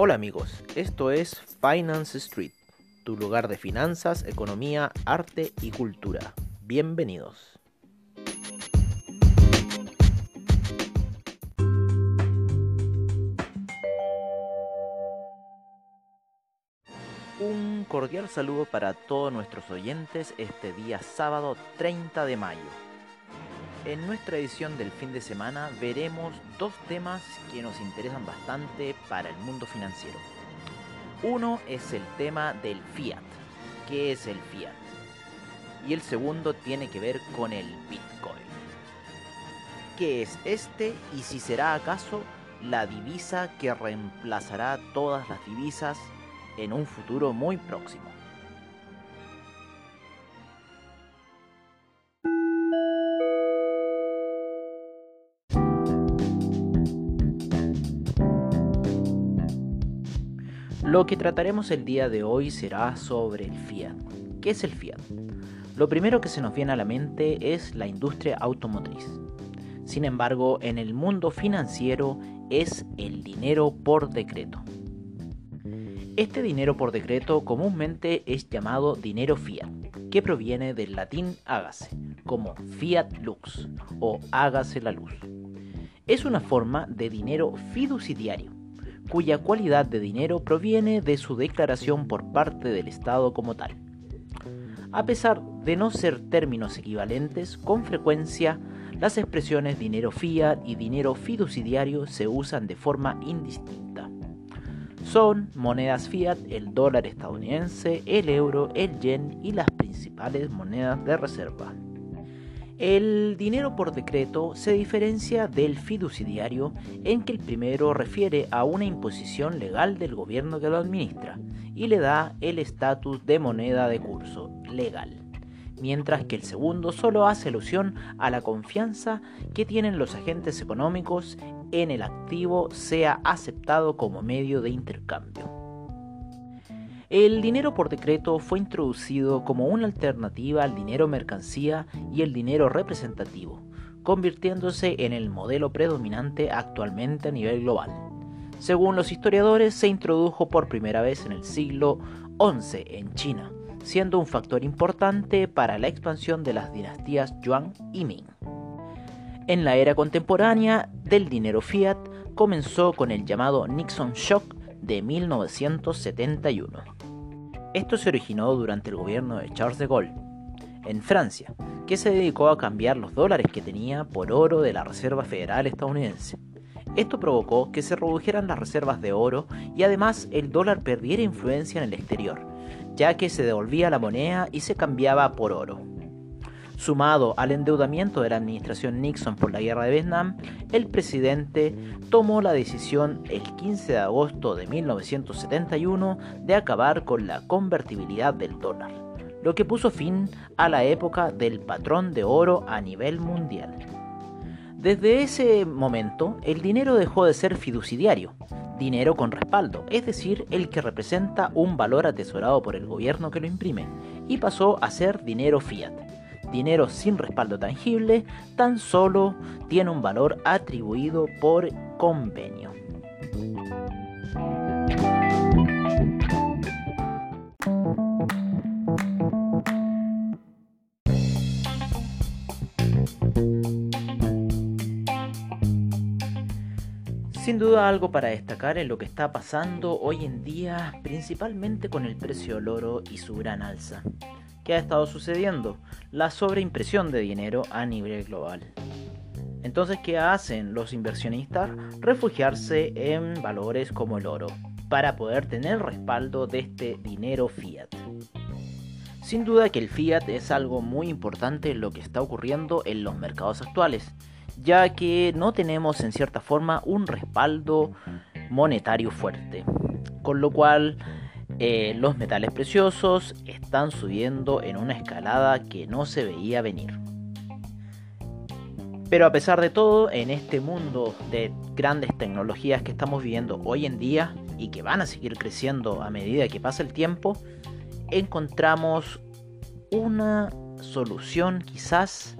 Hola amigos, esto es Finance Street, tu lugar de finanzas, economía, arte y cultura. Bienvenidos. Un cordial saludo para todos nuestros oyentes este día sábado 30 de mayo. En nuestra edición del fin de semana veremos dos temas que nos interesan bastante para el mundo financiero. Uno es el tema del fiat. ¿Qué es el fiat? Y el segundo tiene que ver con el Bitcoin. ¿Qué es este y si será acaso la divisa que reemplazará todas las divisas en un futuro muy próximo? Lo que trataremos el día de hoy será sobre el fiat. ¿Qué es el fiat? Lo primero que se nos viene a la mente es la industria automotriz. Sin embargo, en el mundo financiero es el dinero por decreto. Este dinero por decreto comúnmente es llamado dinero fiat, que proviene del latín hágase, como fiat lux o hágase la luz. Es una forma de dinero fiduciario cuya cualidad de dinero proviene de su declaración por parte del Estado como tal. A pesar de no ser términos equivalentes, con frecuencia las expresiones dinero fiat y dinero fiduciario se usan de forma indistinta. Son monedas fiat el dólar estadounidense, el euro, el yen y las principales monedas de reserva. El dinero por decreto se diferencia del fiduciario en que el primero refiere a una imposición legal del gobierno que lo administra y le da el estatus de moneda de curso legal, mientras que el segundo solo hace alusión a la confianza que tienen los agentes económicos en el activo sea aceptado como medio de intercambio. El dinero por decreto fue introducido como una alternativa al dinero mercancía y el dinero representativo, convirtiéndose en el modelo predominante actualmente a nivel global. Según los historiadores, se introdujo por primera vez en el siglo XI en China, siendo un factor importante para la expansión de las dinastías Yuan y Ming. En la era contemporánea del dinero fiat comenzó con el llamado Nixon Shock de 1971. Esto se originó durante el gobierno de Charles de Gaulle, en Francia, que se dedicó a cambiar los dólares que tenía por oro de la Reserva Federal estadounidense. Esto provocó que se redujeran las reservas de oro y además el dólar perdiera influencia en el exterior, ya que se devolvía la moneda y se cambiaba por oro. Sumado al endeudamiento de la administración Nixon por la guerra de Vietnam, el presidente tomó la decisión el 15 de agosto de 1971 de acabar con la convertibilidad del dólar, lo que puso fin a la época del patrón de oro a nivel mundial. Desde ese momento, el dinero dejó de ser fiduciario, dinero con respaldo, es decir, el que representa un valor atesorado por el gobierno que lo imprime, y pasó a ser dinero fiat dinero sin respaldo tangible, tan solo tiene un valor atribuido por convenio. Sin duda algo para destacar en lo que está pasando hoy en día, principalmente con el precio del oro y su gran alza. ¿Qué ha estado sucediendo? La sobreimpresión de dinero a nivel global. Entonces, ¿qué hacen los inversionistas? Refugiarse en valores como el oro, para poder tener respaldo de este dinero fiat. Sin duda que el fiat es algo muy importante en lo que está ocurriendo en los mercados actuales, ya que no tenemos en cierta forma un respaldo monetario fuerte, con lo cual eh, los metales preciosos están subiendo en una escalada que no se veía venir. Pero a pesar de todo, en este mundo de grandes tecnologías que estamos viviendo hoy en día y que van a seguir creciendo a medida que pasa el tiempo, encontramos una solución quizás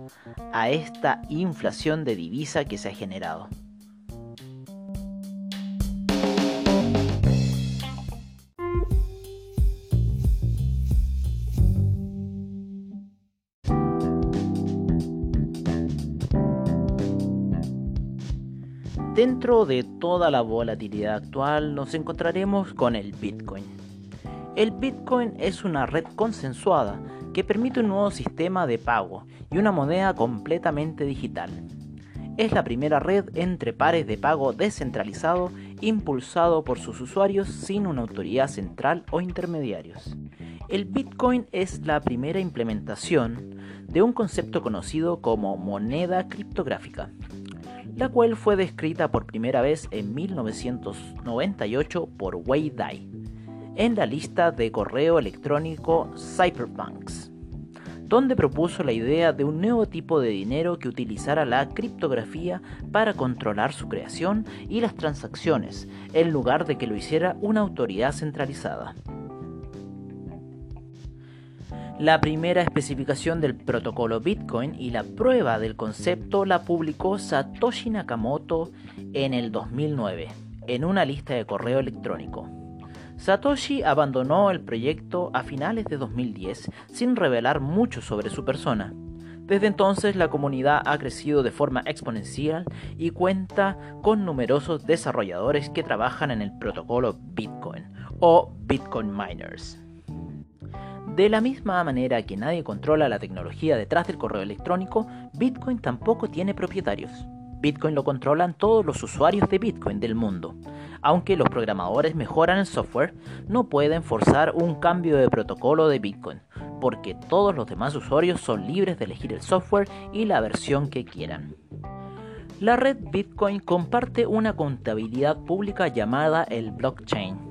a esta inflación de divisa que se ha generado. Dentro de toda la volatilidad actual nos encontraremos con el Bitcoin. El Bitcoin es una red consensuada que permite un nuevo sistema de pago y una moneda completamente digital. Es la primera red entre pares de pago descentralizado impulsado por sus usuarios sin una autoridad central o intermediarios. El Bitcoin es la primera implementación de un concepto conocido como moneda criptográfica, la cual fue descrita por primera vez en 1998 por Wei Dai en la lista de correo electrónico Cypherpunks, donde propuso la idea de un nuevo tipo de dinero que utilizara la criptografía para controlar su creación y las transacciones, en lugar de que lo hiciera una autoridad centralizada. La primera especificación del protocolo Bitcoin y la prueba del concepto la publicó Satoshi Nakamoto en el 2009 en una lista de correo electrónico. Satoshi abandonó el proyecto a finales de 2010 sin revelar mucho sobre su persona. Desde entonces la comunidad ha crecido de forma exponencial y cuenta con numerosos desarrolladores que trabajan en el protocolo Bitcoin o Bitcoin Miners. De la misma manera que nadie controla la tecnología detrás del correo electrónico, Bitcoin tampoco tiene propietarios. Bitcoin lo controlan todos los usuarios de Bitcoin del mundo. Aunque los programadores mejoran el software, no pueden forzar un cambio de protocolo de Bitcoin, porque todos los demás usuarios son libres de elegir el software y la versión que quieran. La red Bitcoin comparte una contabilidad pública llamada el blockchain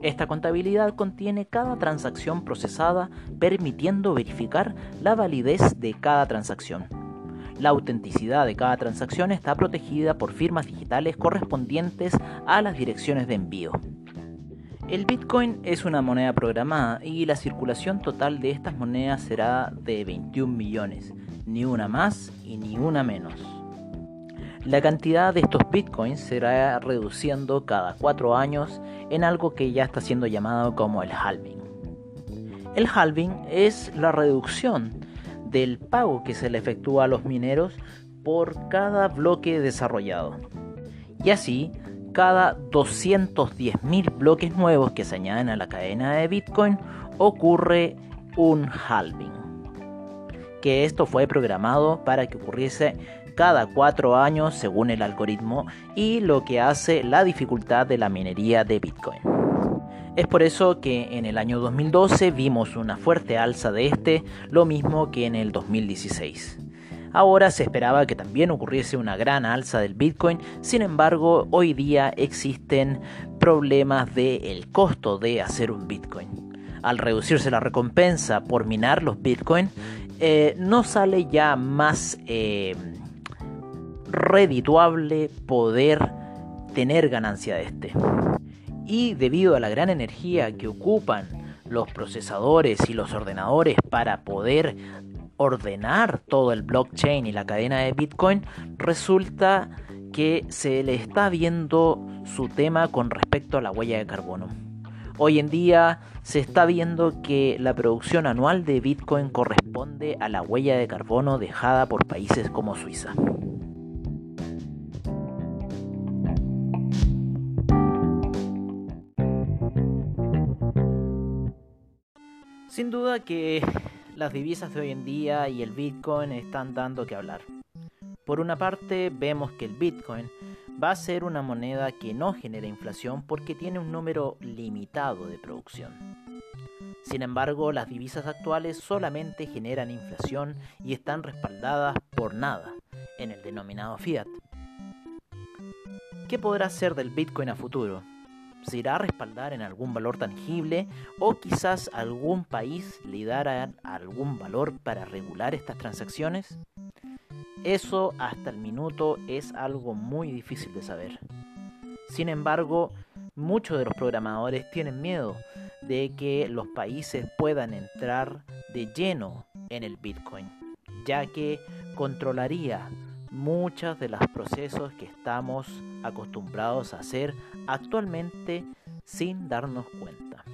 esta contabilidad contiene cada transacción procesada permitiendo verificar la validez de cada transacción. La autenticidad de cada transacción está protegida por firmas digitales correspondientes a las direcciones de envío. El Bitcoin es una moneda programada y la circulación total de estas monedas será de 21 millones, ni una más y ni una menos. La cantidad de estos bitcoins será reduciendo cada cuatro años en algo que ya está siendo llamado como el halving. El halving es la reducción del pago que se le efectúa a los mineros por cada bloque desarrollado. Y así, cada 210.000 bloques nuevos que se añaden a la cadena de Bitcoin ocurre un halving. Que esto fue programado para que ocurriese cada cuatro años según el algoritmo y lo que hace la dificultad de la minería de Bitcoin. Es por eso que en el año 2012 vimos una fuerte alza de este, lo mismo que en el 2016. Ahora se esperaba que también ocurriese una gran alza del Bitcoin, sin embargo hoy día existen problemas del el costo de hacer un Bitcoin. Al reducirse la recompensa por minar los Bitcoin, eh, no sale ya más eh, redituable poder tener ganancia de este. Y debido a la gran energía que ocupan los procesadores y los ordenadores para poder ordenar todo el blockchain y la cadena de Bitcoin, resulta que se le está viendo su tema con respecto a la huella de carbono. Hoy en día se está viendo que la producción anual de Bitcoin corresponde a la huella de carbono dejada por países como Suiza. Sin duda que las divisas de hoy en día y el Bitcoin están dando que hablar. Por una parte vemos que el Bitcoin va a ser una moneda que no genera inflación porque tiene un número limitado de producción. Sin embargo, las divisas actuales solamente generan inflación y están respaldadas por nada en el denominado fiat. ¿Qué podrá ser del Bitcoin a futuro? Se irá a respaldar en algún valor tangible o quizás algún país le dará algún valor para regular estas transacciones? Eso hasta el minuto es algo muy difícil de saber. Sin embargo, muchos de los programadores tienen miedo de que los países puedan entrar de lleno en el Bitcoin, ya que controlaría muchas de los procesos que estamos acostumbrados a hacer actualmente sin darnos cuenta.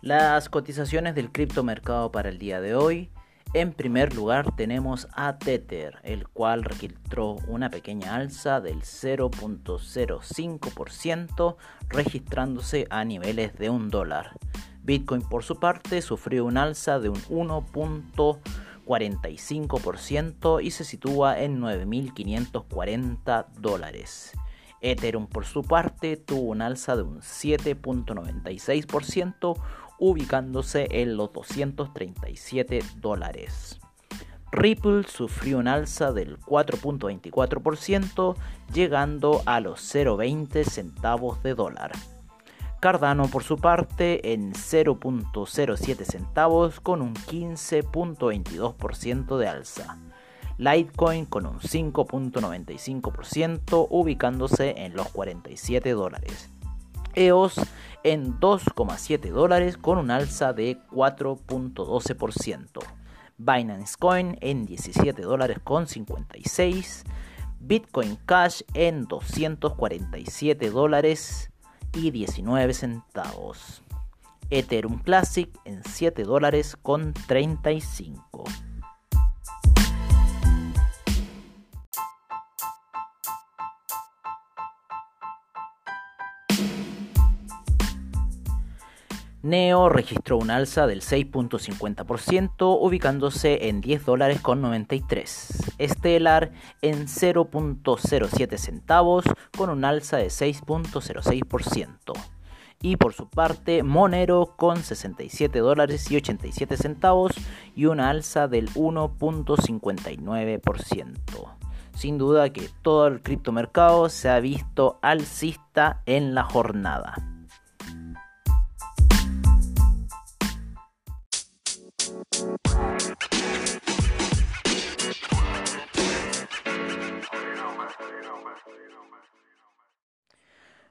Las cotizaciones del criptomercado para el día de hoy. En primer lugar tenemos a Tether, el cual registró una pequeña alza del 0.05%, registrándose a niveles de un dólar. Bitcoin por su parte sufrió un alza de un 1.45% y se sitúa en 9.540 dólares. Ethereum por su parte tuvo un alza de un 7.96%, ubicándose en los 237 dólares. Ripple sufrió un alza del 4.24%, llegando a los 0.20 centavos de dólar. Cardano por su parte en 0.07 centavos con un 15.22% de alza. Litecoin con un 5.95% ubicándose en los 47 dólares. EOS en 2,7 dólares con un alza de 4.12%. Binance Coin en 17 dólares con 56. Bitcoin Cash en 247 dólares y 19 centavos. Ethereum Classic en 7 dólares con 35. Neo registró un alza del 6.50%, ubicándose en 10 dólares con 93. Stellar en 0.07 centavos, con un alza de 6.06%. Y por su parte, Monero con 67 dólares y 87 centavos y una alza del 1.59%. Sin duda que todo el criptomercado se ha visto alcista en la jornada.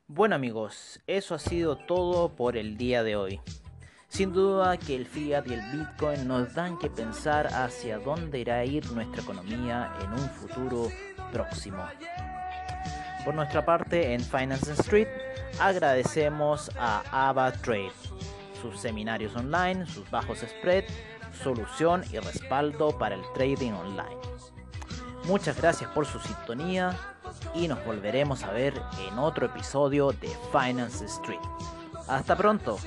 Bueno amigos, eso ha sido todo por el día de hoy. Sin duda que el fiat y el bitcoin nos dan que pensar hacia dónde irá a ir nuestra economía en un futuro próximo. Por nuestra parte en Finance Street agradecemos a Ava Trade, sus seminarios online, sus bajos spread, solución y respaldo para el trading online. Muchas gracias por su sintonía y nos volveremos a ver en otro episodio de Finance Street. Hasta pronto.